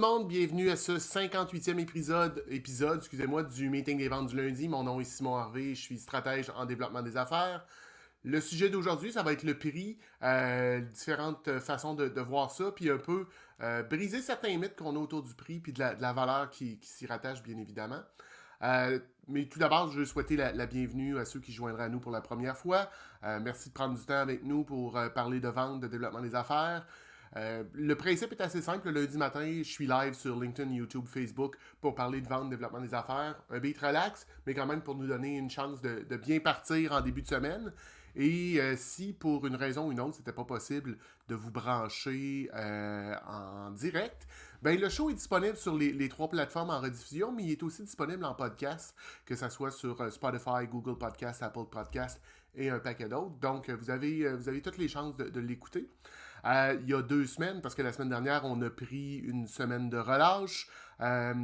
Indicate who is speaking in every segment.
Speaker 1: monde, bienvenue à ce 58e épisode, excusez-moi, du meeting des ventes du lundi. Mon nom est Simon Harvey, je suis stratège en développement des affaires. Le sujet d'aujourd'hui, ça va être le prix, euh, différentes façons de, voir ça, puis un peu euh, briser certains mythes qu'on a autour du prix, puis de la, valeur qui, s'y rattache, bien évidemment. Euh, mais tout d'abord, je veux souhaiter la, bienvenue à ceux qui joindraient à nous pour la première fois. merci de prendre du temps avec nous pour parler de vente, de développement des affaires. Euh, le principe est assez simple. Le lundi matin, je suis live sur LinkedIn, YouTube, Facebook pour parler de vente, développement des affaires. Un beat relax, mais quand même pour nous donner une chance de, bien partir en début de semaine. Et euh, si pour une raison ou une autre, c'était pas possible de vous brancher euh, en direct, ben le show est disponible sur les, trois plateformes en rediffusion, mais il est aussi disponible en podcast, que ce soit sur Spotify, Google Podcast, Apple Podcast et un paquet d'autres. Donc, vous avez toutes les chances de l'écouter. Euh, il y a deux semaines, parce que la semaine dernière, on a pris une semaine de relâche. Euh,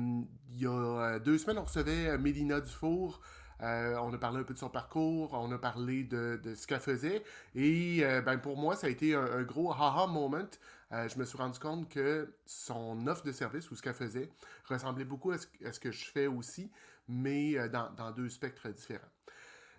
Speaker 1: il y a euh, deux semaines, on recevait Mélina Dufour. on a parlé un peu de son parcours, on a parlé de, ce qu'elle faisait. Et ben pour moi, ça a été un, gros haha moment. je me suis rendu compte que son offre de service ou ce qu'elle faisait ressemblait beaucoup à ce, que je fais aussi, mais dans deux spectres différents.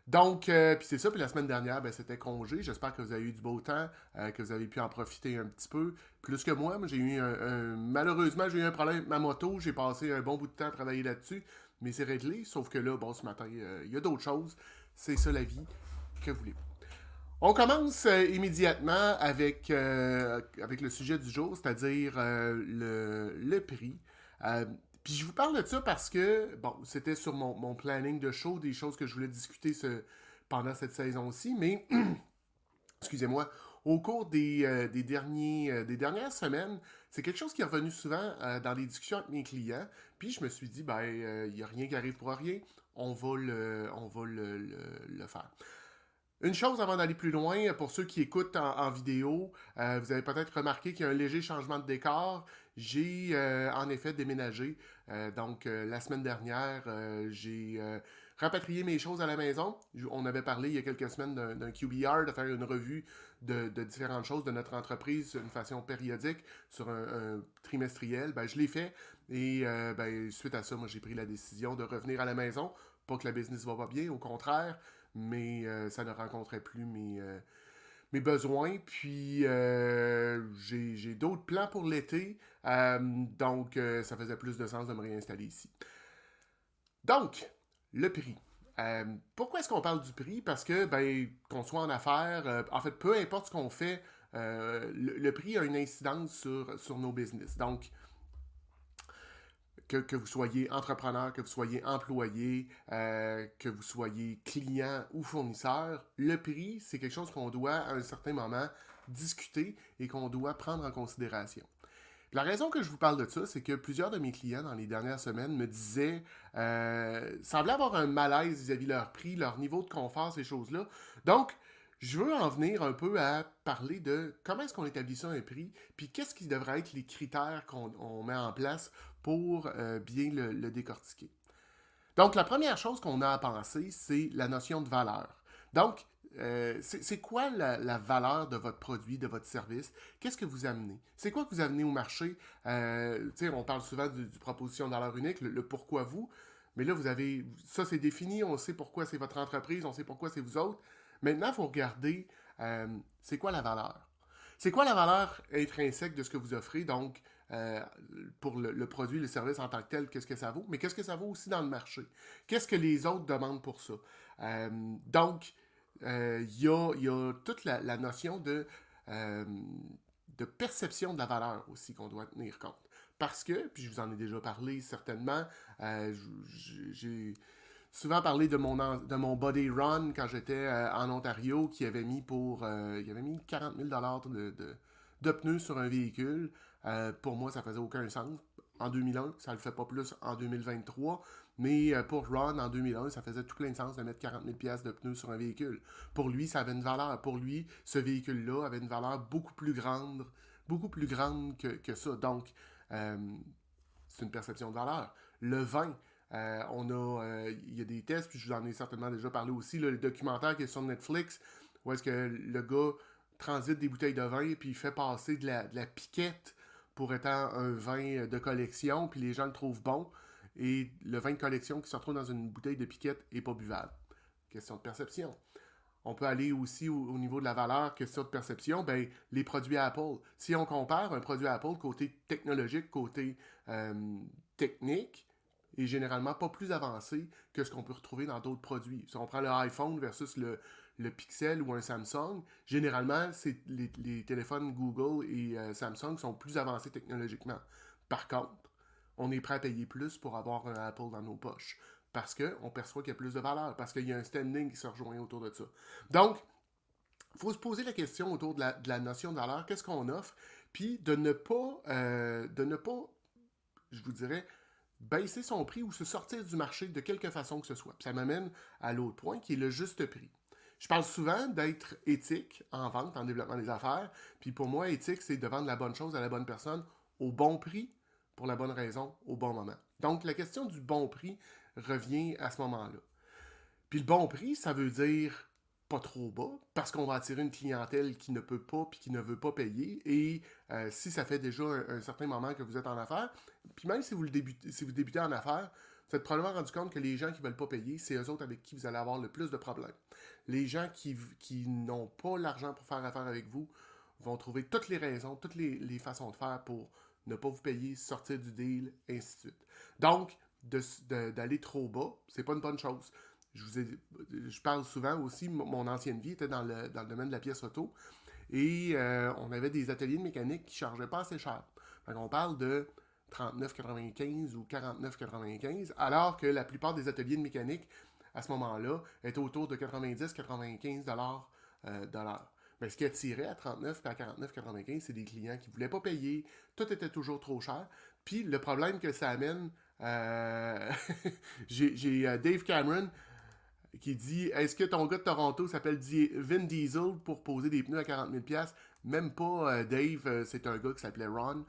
Speaker 1: Donc, euh, puis c'est ça. Puis la semaine dernière, ben, c'était congé. J'espère que vous avez eu du beau temps, euh, que vous avez pu en profiter un petit peu. Plus que moi, j'ai eu un, Malheureusement, j'ai eu un problème avec ma moto. J'ai passé un bon bout de temps à travailler là-dessus. Mais c'est réglé. Sauf que là, bon, ce matin, euh, il y a d'autres choses. C'est ça la vie. Que voulez-vous? On commence immédiatement avec, avec le sujet du jour, c'est-à-dire le, le, prix. Puis je vous parle de ça parce que, bon, c'était sur mon, planning de show, des choses que je voulais discuter pendant cette saison-ci, mais, excusez-moi, au cours des, euh, derniers, euh, des dernières semaines, c'est quelque chose qui est revenu souvent euh, dans les discussions avec mes clients. Puis je me suis dit, ben, il n'y a rien qui arrive pour rien, on va le, on va le faire. Une chose avant d'aller plus loin, pour ceux qui écoutent en, vidéo, vous avez peut-être remarqué qu'il y a un léger changement de décor. J'ai euh, en effet déménagé. Euh, donc la semaine dernière, j'ai rapatrié mes choses à la maison. On avait parlé il y a quelques semaines d'un QBR, de faire une revue de, différentes choses de notre entreprise d'une façon périodique sur un, trimestriel. Ben, je l'ai fait et ben, suite à ça, moi j'ai pris la décision de revenir à la maison. Pas que la business va pas bien, au contraire mais euh, ça ne rencontrait plus mes, euh, mes besoins. Puis euh, j'ai d'autres plans pour l'été, donc ça faisait plus de sens de me réinstaller ici. Donc, le prix. pourquoi est-ce qu'on parle du prix? Parce que, ben, qu'on soit en affaires, en fait, peu importe ce qu'on fait, le, prix a une incidence sur, sur nos business. Donc, que, vous soyez entrepreneur, que vous soyez employé, euh, que vous soyez client ou fournisseur, le prix, c'est quelque chose qu'on doit à un certain moment discuter et qu'on doit prendre en considération. La raison que je vous parle de ça, c'est que plusieurs de mes clients dans les dernières semaines me disaient, euh, semblaient avoir un malaise vis-à-vis -vis leur prix, leur niveau de confort, ces choses-là. Donc, je veux en venir un peu à parler de comment est-ce qu'on établit ça un prix, puis qu'est-ce qui devrait être les critères qu'on met en place pour euh, bien le, décortiquer. Donc, la première chose qu'on a à penser, c'est la notion de valeur. Donc, euh, c'est quoi la, valeur de votre produit, de votre service? Qu'est-ce que vous amenez? C'est quoi que vous amenez au marché? Euh, on parle souvent du, proposition de valeur unique, le, pourquoi vous, mais là, vous avez, ça c'est défini, on sait pourquoi c'est votre entreprise, on sait pourquoi c'est vous autres. Maintenant, il faut regarder, c'est quoi la valeur? C'est quoi la valeur intrinsèque de ce que vous offrez? Donc, euh, pour le, produit, le service en tant que tel, qu'est-ce que ça vaut, mais qu'est-ce que ça vaut aussi dans le marché? Qu'est-ce que les autres demandent pour ça? Euh, donc, il y a, toute la, notion de, de perception de la valeur aussi qu'on doit tenir compte. Parce que, puis je vous en ai déjà parlé certainement, j'ai souvent parlé de mon, de mon body run quand j'étais euh, en Ontario, qui avait mis pour. Euh, il avait mis 40 000 de, de, pneus sur un véhicule. Euh, pour moi, ça faisait aucun sens. En 2001, ça le fait pas plus en 2023. Mais pour Ron, en 2001, ça faisait tout plein de sens de mettre 40 000 de pneus sur un véhicule. Pour lui, ça avait une valeur. Pour lui, ce véhicule-là avait une valeur beaucoup plus grande, beaucoup plus grande que, que ça. Donc, c'est une perception de valeur. Le vin, euh, on a, euh, il y a des tests, puis je vous en ai certainement déjà parlé aussi, le documentaire qui est sur Netflix, où est-ce que le gars transite des bouteilles de vin, puis il fait passer de la, piquette pour étant un vin de collection, puis les gens le trouvent bon, et le vin de collection qui se retrouve dans une bouteille de piquette est pas buvable. Question de perception. On peut aller aussi au, niveau de la valeur, question de perception, ben, les produits Apple. Si on compare un produit Apple côté technologique, côté euh, technique, est généralement pas plus avancé que ce qu'on peut retrouver dans d'autres produits. Si on prend le iPhone versus le, le Pixel ou un Samsung, généralement, c'est les, téléphones Google et euh, Samsung sont plus avancés technologiquement. Par contre, on est prêt à payer plus pour avoir un Apple dans nos poches. Parce qu'on perçoit qu'il y a plus de valeur, parce qu'il y a un standing qui se rejoint autour de ça. Donc, il faut se poser la question autour de la, notion de valeur, qu'est-ce qu'on offre, puis de ne pas, euh, de ne pas, je vous dirais, baisser son prix ou se sortir du marché de quelque façon que ce soit. Puis ça m'amène à l'autre point qui est le juste prix. Je parle souvent d'être éthique en vente, en développement des affaires. Puis pour moi, éthique, c'est de vendre la bonne chose à la bonne personne au bon prix, pour la bonne raison, au bon moment. Donc la question du bon prix revient à ce moment-là. Puis le bon prix, ça veut dire pas trop bas, parce qu'on va attirer une clientèle qui ne peut pas puis qui ne veut pas payer. Et euh, si ça fait déjà un, certain moment que vous êtes en affaires, puis même si vous, le débutez, si vous débutez en affaires, vous êtes probablement rendu compte que les gens qui ne veulent pas payer, c'est eux autres avec qui vous allez avoir le plus de problèmes. Les gens qui, n'ont pas l'argent pour faire affaire avec vous vont trouver toutes les raisons, toutes les, façons de faire pour ne pas vous payer, sortir du deal, ainsi de suite. Donc, d'aller trop bas, c'est pas une bonne chose. Je, vous ai, je parle souvent aussi, mon ancienne vie était dans le, domaine de la pièce auto, et euh, on avait des ateliers de mécanique qui ne chargeaient pas assez cher. on parle de 39,95 ou 49,95, alors que la plupart des ateliers de mécanique, à ce moment-là, étaient autour de 90-95 dollars euh, Mais ce qui attirait à 39 et à 49,95, c'est des clients qui ne voulaient pas payer, tout était toujours trop cher. Puis le problème que ça amène, euh, j'ai Dave Cameron qui dit Est-ce que ton gars de Toronto s'appelle Vin Diesel pour poser des pneus à 40 000 Même pas Dave, c'est un gars qui s'appelait Ron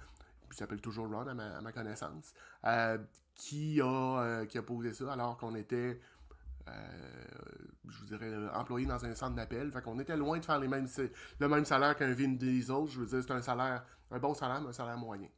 Speaker 1: il s'appelle toujours Ron à ma, connaissance, euh, qui, a, euh, qui a posé ça alors qu'on était, euh, je vous dirais, employé dans un centre d'appel. Fait qu'on était loin de faire les mêmes, le même salaire qu'un Vin Diesel. Je veux dire, c'est un salaire, un bon salaire, mais un salaire moyen.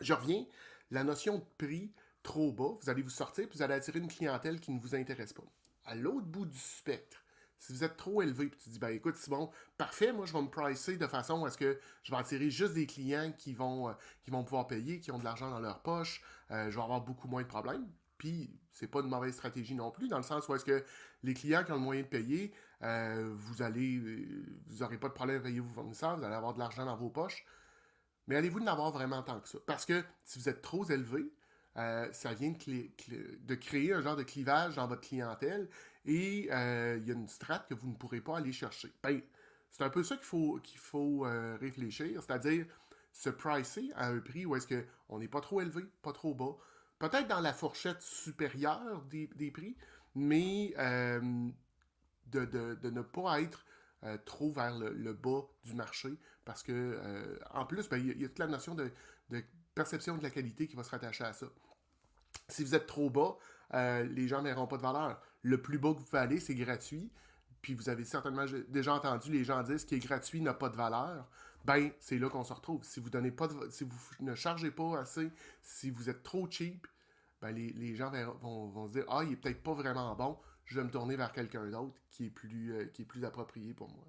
Speaker 1: Je reviens, la notion de prix trop bas, vous allez vous sortir, puis vous allez attirer une clientèle qui ne vous intéresse pas. À l'autre bout du spectre, si vous êtes trop élevé, puis tu dis, ben écoute, c'est bon, parfait, moi je vais me pricer de façon à ce que je vais attirer juste des clients qui vont, euh, qui vont pouvoir payer, qui ont de l'argent dans leur poche, euh, je vais avoir beaucoup moins de problèmes. Puis, c'est pas une mauvaise stratégie non plus, dans le sens où est-ce que les clients qui ont le moyen de payer, euh, vous allez, vous n'aurez pas de problème à payer vos fournisseurs, vous allez avoir de l'argent dans vos poches. Mais allez-vous en avoir vraiment tant que ça? Parce que si vous êtes trop élevé, ça vient de, créer un genre de clivage dans votre clientèle et euh, il y a une strate que vous ne pourrez pas aller chercher. Ben, c'est un peu ça qu'il faut, euh, réfléchir, c'est-à-dire se pricer à un prix où est-ce qu'on n'est pas trop élevé, pas trop bas, peut-être dans la fourchette supérieure des, prix, mais euh, de, ne pas être trop vers le, bas du marché, parce que en plus, ben, il y, a toute la notion de perception de la qualité qui va se rattacher à ça. Si vous êtes trop bas, les gens n'auront pas de valeur le plus bas que vous pouvez aller, c'est gratuit. Puis vous avez certainement déjà entendu les gens dire ce qui gratuit n'a pas de valeur. Ben, c'est là qu'on se retrouve. Si vous ne chargez pas assez, si vous êtes trop cheap, ben les, gens vont, se dire Ah, il est peut-être pas vraiment bon, je vais me tourner vers quelqu'un d'autre qui est plus euh, approprié pour moi.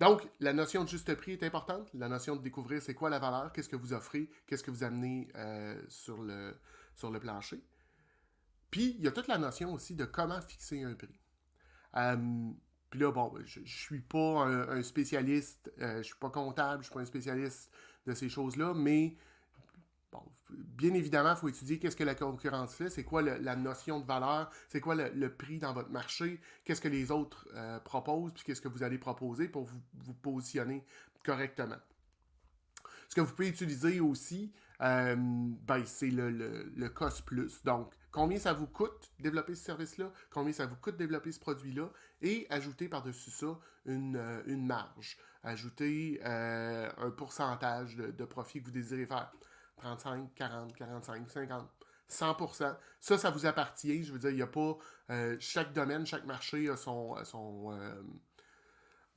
Speaker 1: Donc, la notion de juste prix est importante. La notion de découvrir c'est quoi la valeur, qu'est-ce que vous offrez, qu'est-ce que vous amenez euh, sur, le, sur le plancher. Puis, il y a toute la notion aussi de comment fixer un prix. Euh, puis là, bon, je ne suis pas un, spécialiste, je euh, je suis pas comptable, je ne suis pas un spécialiste de ces choses-là, mais bien évidemment, il faut étudier qu'est-ce que la concurrence fait, c'est quoi la notion de valeur, c'est quoi le, prix dans votre marché, qu'est-ce que les autres euh, proposent, puis qu'est-ce que vous allez proposer pour vous positionner correctement. Ce que vous pouvez utiliser aussi, ben, c'est le, le, le cost plus. Donc, combien ça vous coûte développer ce service-là, combien ça vous coûte développer ce produit-là, et ajouter par-dessus ça une, euh, marge, ajouter euh, un pourcentage de, profit que vous désirez faire. 35, 40, 45, 50. 100%. Ça, ça vous appartient. Je veux dire, il n'y a pas... Euh, chaque domaine, chaque marché a son, son,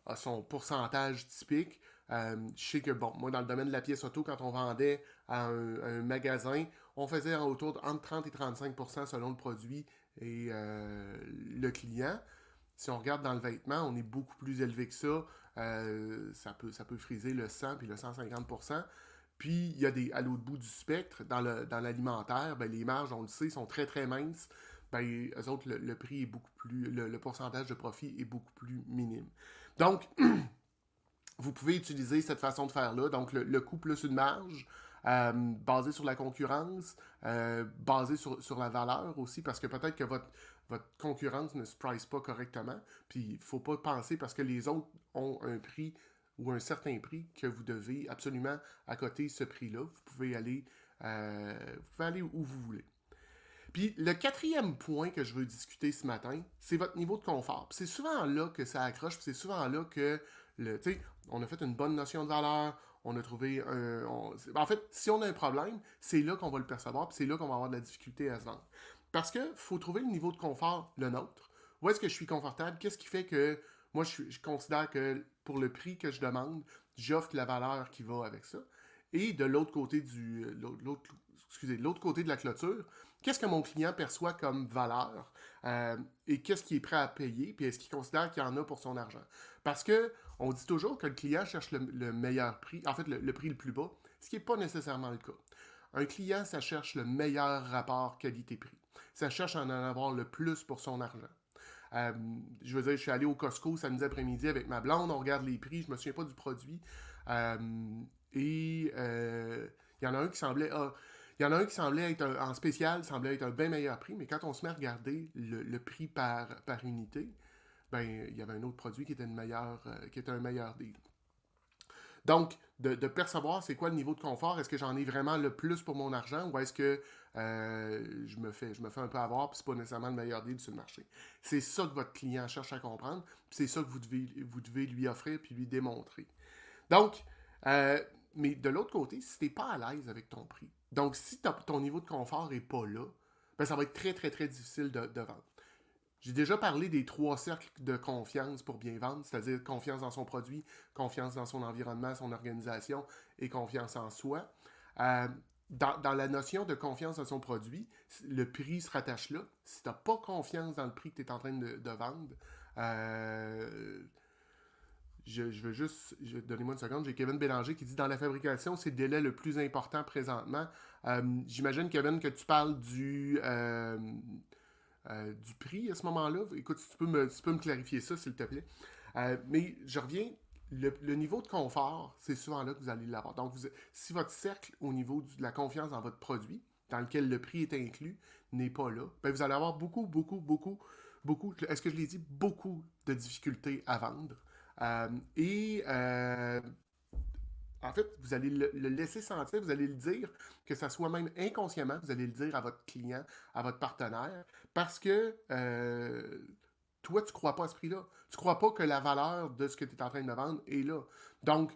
Speaker 1: a son pourcentage typique. Euh, je sais que, bon, moi, dans le domaine de la pièce auto, quand on vendait à un, magasin, on faisait autour de entre 30 et 35% selon le produit et euh, le client. Si on regarde dans le vêtement, on est beaucoup plus élevé que ça. Euh, ça, peut, ça peut friser le 100 puis le 150% Puis, il y a des, à l'autre bout du spectre, dans l'alimentaire, ben, les marges, on le sait, sont très, très minces. Ben, eux autres, le, prix est beaucoup plus. Le, pourcentage de profit est beaucoup plus minime. Donc, vous pouvez utiliser cette façon de faire-là. Donc, le, coût plus une marge. Euh, basé sur la concurrence, euh, basé sur, sur, la valeur aussi, parce que peut-être que votre, votre concurrence ne se price pas correctement. Puis il ne faut pas penser parce que les autres ont un prix ou un certain prix que vous devez absolument accoter ce prix-là. Vous pouvez aller, euh, vous pouvez aller où vous voulez. Puis le quatrième point que je veux discuter ce matin, c'est votre niveau de confort. C'est souvent là que ça accroche, c'est souvent là que on a fait une bonne notion de valeur, on a trouvé un. en fait, si on a un problème, c'est là qu'on va le percevoir, puis c'est là qu'on va avoir de la difficulté à se vendre. Parce qu'il faut trouver le niveau de confort, le nôtre. Où est-ce que je suis confortable? Qu'est-ce qui fait que moi, je, considère que pour le prix que je demande, j'offre la valeur qui va avec ça? Et de l'autre côté du l'autre, excusez, l'autre côté de la clôture, qu'est-ce que mon client perçoit comme valeur euh, et qu'est-ce qu'il est prêt à payer, puis est-ce qu'il considère qu'il en a pour son argent? Parce que on dit toujours que le client cherche le, meilleur prix, en fait le, prix le plus bas, ce qui n'est pas nécessairement le cas. Un client, ça cherche le meilleur rapport qualité-prix ça cherche à en avoir le plus pour son argent. Euh, je veux dire, je suis allé au Costco samedi après-midi avec ma blonde, on regarde les prix, je me souviens pas du produit. Euh, et il y en a un qui semblait. Ah, il y en a un qui semblait être en spécial, semblait être un bien meilleur prix, mais quand on se met à regarder le, prix par, par unité, ben il y avait un autre produit qui était, meilleure, qui était un meilleur deal. Donc, de, percevoir c'est quoi le niveau de confort, est-ce que j'en ai vraiment le plus pour mon argent ou est-ce que euh, je, me fais, je me fais un peu avoir puis c'est pas nécessairement le meilleur deal sur le marché. C'est ça que votre client cherche à comprendre, c'est ça que vous devez, vous devez lui offrir puis lui démontrer. Donc, euh, mais de l'autre côté, si tu n'es pas à l'aise avec ton prix, donc si ton niveau de confort n'est pas là, ben ça va être très, très, très difficile de, de vendre. J'ai déjà parlé des trois cercles de confiance pour bien vendre, c'est-à-dire confiance dans son produit, confiance dans son environnement, son organisation et confiance en soi. Euh, dans, la notion de confiance dans son produit, le prix se rattache là. Si tu n'as pas confiance dans le prix que tu es en train de, vendre, euh, je, veux juste. Donnez-moi une seconde. J'ai Kevin Bélanger qui dit Dans la fabrication, c'est le délai le plus important présentement. Euh, j'imagine, Kevin, que tu parles du. Euh, du prix à ce moment-là. Écoute, si tu peux me, peux me clarifier ça, s'il te plaît. Euh, mais je reviens, le, niveau de confort, c'est souvent là que vous allez l'avoir. Donc, si votre cercle au niveau de la confiance dans votre produit, dans lequel le prix est inclus, n'est pas là, ben vous allez avoir beaucoup, beaucoup, beaucoup, beaucoup, est-ce que je l'ai dit, beaucoup de difficultés à vendre? Euh, et en fait, vous allez le, laisser sentir, vous allez le dire, que ça soit même inconsciemment, vous allez le dire à votre client, à votre partenaire, parce que euh, toi, tu ne crois pas à ce prix-là. Tu ne crois pas que la valeur de ce que tu es en train de vendre est là. Donc,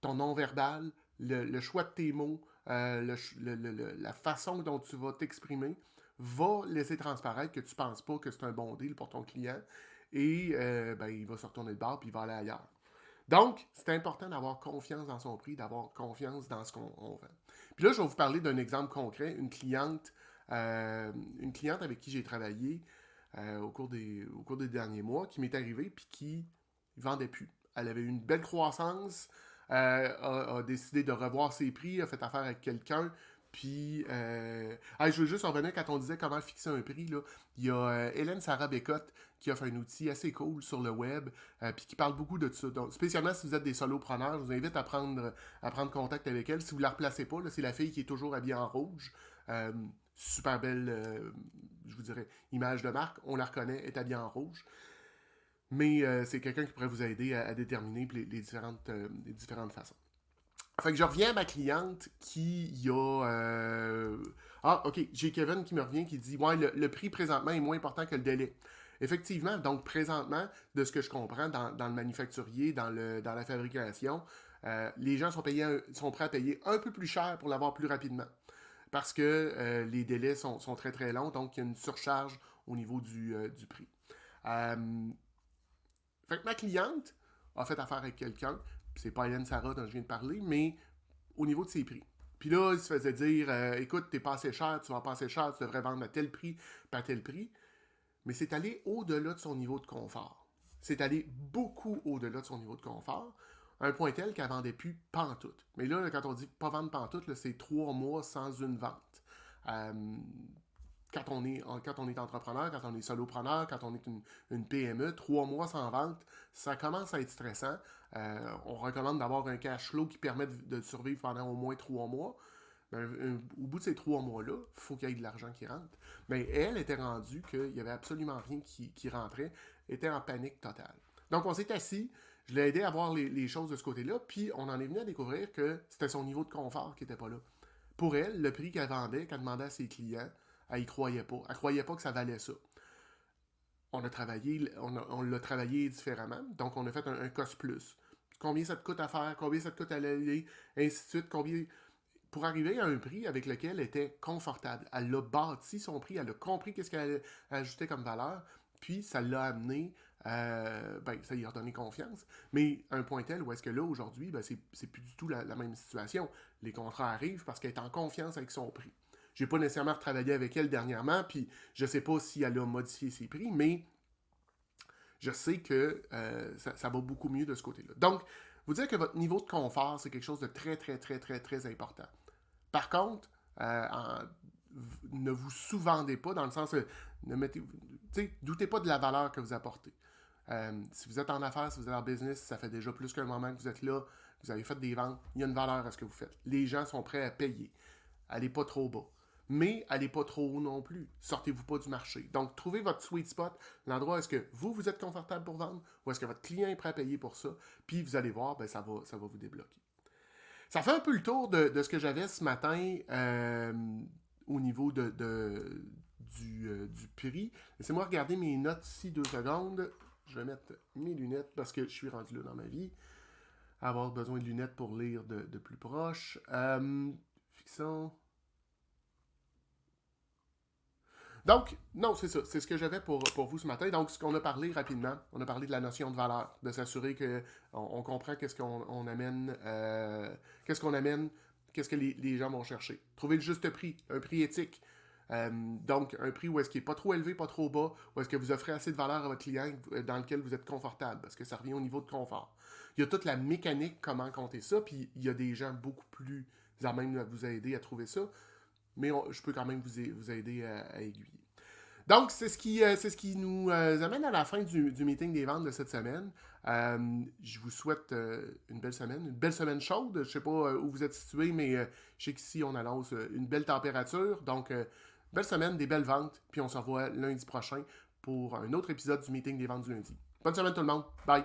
Speaker 1: ton non-verbal, le, choix de tes mots, euh, la façon dont tu vas t'exprimer va laisser transparaître que tu ne penses pas que c'est un bon deal pour ton client et euh, ben, il va se retourner de bord puis il va aller ailleurs. Donc, c'est important d'avoir confiance dans son prix, d'avoir confiance dans ce qu'on vend. Puis là, je vais vous parler d'un exemple concret. Une cliente, euh, avec qui j'ai travaillé euh, au, cours des, derniers mois qui m'est arrivée puis qui ne vendait plus. Elle avait eu une belle croissance, a, décidé de revoir ses prix, a fait affaire avec quelqu'un, puis, euh, je veux juste en revenir quand on disait comment fixer un prix. Là. Il y a euh, Hélène Sarah Bécotte qui offre un outil assez cool sur le web, euh, puis qui parle beaucoup de ça. Donc, spécialement si vous êtes des solopreneurs, je vous invite à prendre, à prendre contact avec elle. Si vous ne la replacez pas, c'est la fille qui est toujours habillée en rouge. super belle, je vous dirais, image de marque. On la reconnaît, est habillée en rouge. Mais c'est quelqu'un qui pourrait vous aider à, déterminer les, différentes, les différentes façons. Fait que je reviens à ma cliente qui a. Euh, ah, ok, j'ai Kevin qui me revient qui dit Ouais, le, prix présentement est moins important que le délai. Effectivement, donc présentement, de ce que je comprends dans, le manufacturier, dans, le, dans la fabrication, euh, les gens sont, payés, sont prêts à payer un peu plus cher pour l'avoir plus rapidement. Parce que euh, les délais sont, très très longs, donc il y a une surcharge au niveau du, du prix. fait que ma cliente a fait affaire avec quelqu'un, c'est pas Hélène Sarah dont je viens de parler, mais au niveau de ses prix. Puis là, il se faisait dire euh, écoute, t'es pas assez cher, tu vas pas assez cher, tu devrais vendre à tel prix, pas à tel prix. Mais c'est allé au-delà de son niveau de confort. C'est allé beaucoup au-delà de son niveau de confort, un point tel qu'elle vendait plus pantoute. Mais là, quand on dit pas vendre pantoute, c'est trois mois sans une vente. Euh, quand on, est, quand on est entrepreneur, quand on est solopreneur, quand on est une, PME, trois mois sans vente, ça commence à être stressant. Euh, on recommande d'avoir un cash flow qui permet de, survivre pendant au moins trois mois. Ben, au bout de ces trois mois-là, il faut qu'il y ait de l'argent qui rentre. Mais ben, elle était rendue qu'il n'y avait absolument rien qui, qui, rentrait, était en panique totale. Donc on s'est assis, je l'ai aidé à voir les, les choses de ce côté-là, puis on en est venu à découvrir que c'était son niveau de confort qui n'était pas là. Pour elle, le prix qu'elle vendait, qu'elle demandait à ses clients, elle y croyait pas. Elle croyait pas que ça valait ça. On a travaillé, on, l'a travaillé différemment, donc on a fait un, cost plus. Combien ça te coûte à faire, combien ça te coûte à l'aller, ainsi de suite, combien? Pour arriver à un prix avec lequel elle était confortable. Elle a bâti son prix, elle a compris qu'est-ce qu'elle ajouter comme valeur, puis ça l'a amené, euh, ben, ça lui a donné confiance. Mais un point tel où est-ce que là, aujourd'hui, ben, c'est plus du tout la, même situation. Les contrats arrivent parce qu'elle est en confiance avec son prix. J'ai pas nécessairement retravaillé avec elle dernièrement, puis je sais pas si elle a modifié ses prix, mais je sais que euh, ça, va beaucoup mieux de ce côté-là. Donc, vous dire que votre niveau de confort, c'est quelque chose de très, très, très, très, très important. Par contre, euh, ne vous sous-vendez pas dans le sens, ne mettez, doutez pas de la valeur que vous apportez. Euh, si vous êtes en affaires, si vous êtes en business, ça fait déjà plus qu'un moment que vous êtes là, vous avez fait des ventes, il y a une valeur à ce que vous faites. Les gens sont prêts à payer. Allez pas trop bas mais allez pas trop haut non plus. Sortez-vous pas du marché. Donc, trouvez votre sweet spot, l'endroit où est-ce que vous, vous êtes confortable pour vendre, ou est-ce que votre client est prêt à payer pour ça, puis vous allez voir, ben, ça, va, ça va vous débloquer. Ça fait un peu le tour de, ce que j'avais ce matin euh, au niveau de, du, euh, du, prix. Laissez-moi regarder mes notes ici deux secondes. Je vais mettre mes lunettes parce que je suis rendu là dans ma vie. Avoir besoin de lunettes pour lire de, plus proche. Euh, fixons. Donc, non, c'est ça. C'est ce que j'avais pour, vous ce matin. Donc, ce qu'on a parlé rapidement, on a parlé de la notion de valeur, de s'assurer qu'on on comprend qu'est-ce qu'on amène, euh, qu'est-ce qu'on amène, qu'est-ce que les, gens vont chercher. Trouver le juste prix, un prix éthique. Euh, donc, un prix où est-ce qu'il n'est pas trop élevé, pas trop bas, où est-ce que vous offrez assez de valeur à votre client dans lequel vous êtes confortable, parce que ça revient au niveau de confort. Il y a toute la mécanique, comment compter ça, puis il y a des gens beaucoup plus à même vous aider à trouver ça mais je peux quand même vous, vous aider à, aiguiller. Donc, c'est ce qui, euh, ce qui nous euh, amène à la fin du, meeting des ventes de cette semaine. Euh, je vous souhaite une belle semaine, une belle semaine chaude. Je ne sais pas où vous êtes situé, mais je sais qu'ici, on annonce une belle température. Donc, belle semaine, des belles ventes. Puis on se revoit lundi prochain pour un autre épisode du meeting des ventes du lundi. Bonne semaine tout le monde. Bye.